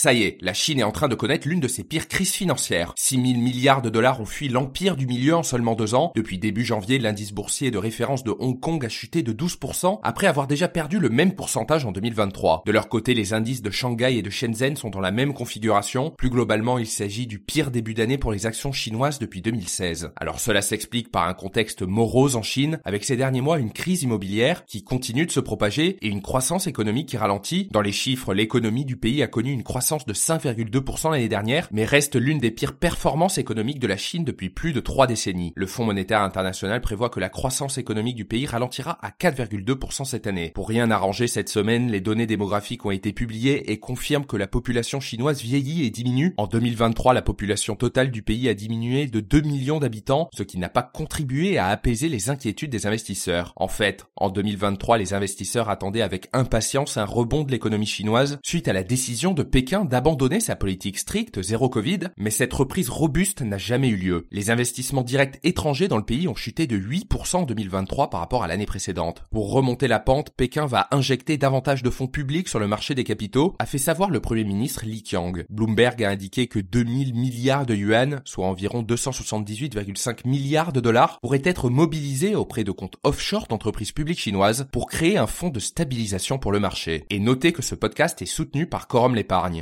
Ça y est, la Chine est en train de connaître l'une de ses pires crises financières. 6 000 milliards de dollars ont fui l'empire du milieu en seulement deux ans. Depuis début janvier, l'indice boursier de référence de Hong Kong a chuté de 12% après avoir déjà perdu le même pourcentage en 2023. De leur côté, les indices de Shanghai et de Shenzhen sont dans la même configuration. Plus globalement, il s'agit du pire début d'année pour les actions chinoises depuis 2016. Alors cela s'explique par un contexte morose en Chine, avec ces derniers mois une crise immobilière qui continue de se propager et une croissance économique qui ralentit. Dans les chiffres, l'économie du pays a connu une croissance de 5,2% l'année dernière, mais reste l'une des pires performances économiques de la Chine depuis plus de trois décennies. Le Fonds monétaire international prévoit que la croissance économique du pays ralentira à 4,2% cette année. Pour rien arranger cette semaine, les données démographiques ont été publiées et confirment que la population chinoise vieillit et diminue. En 2023, la population totale du pays a diminué de 2 millions d'habitants, ce qui n'a pas contribué à apaiser les inquiétudes des investisseurs. En fait, en 2023, les investisseurs attendaient avec impatience un rebond de l'économie chinoise suite à la décision de D'abandonner sa politique stricte zéro Covid, mais cette reprise robuste n'a jamais eu lieu. Les investissements directs étrangers dans le pays ont chuté de 8% en 2023 par rapport à l'année précédente. Pour remonter la pente, Pékin va injecter davantage de fonds publics sur le marché des capitaux, a fait savoir le premier ministre Li Qiang. Bloomberg a indiqué que 2000 milliards de yuan, soit environ 278,5 milliards de dollars, pourraient être mobilisés auprès de comptes offshore d'entreprises publiques chinoises pour créer un fonds de stabilisation pour le marché. Et notez que ce podcast est soutenu par Quorum l'épargne.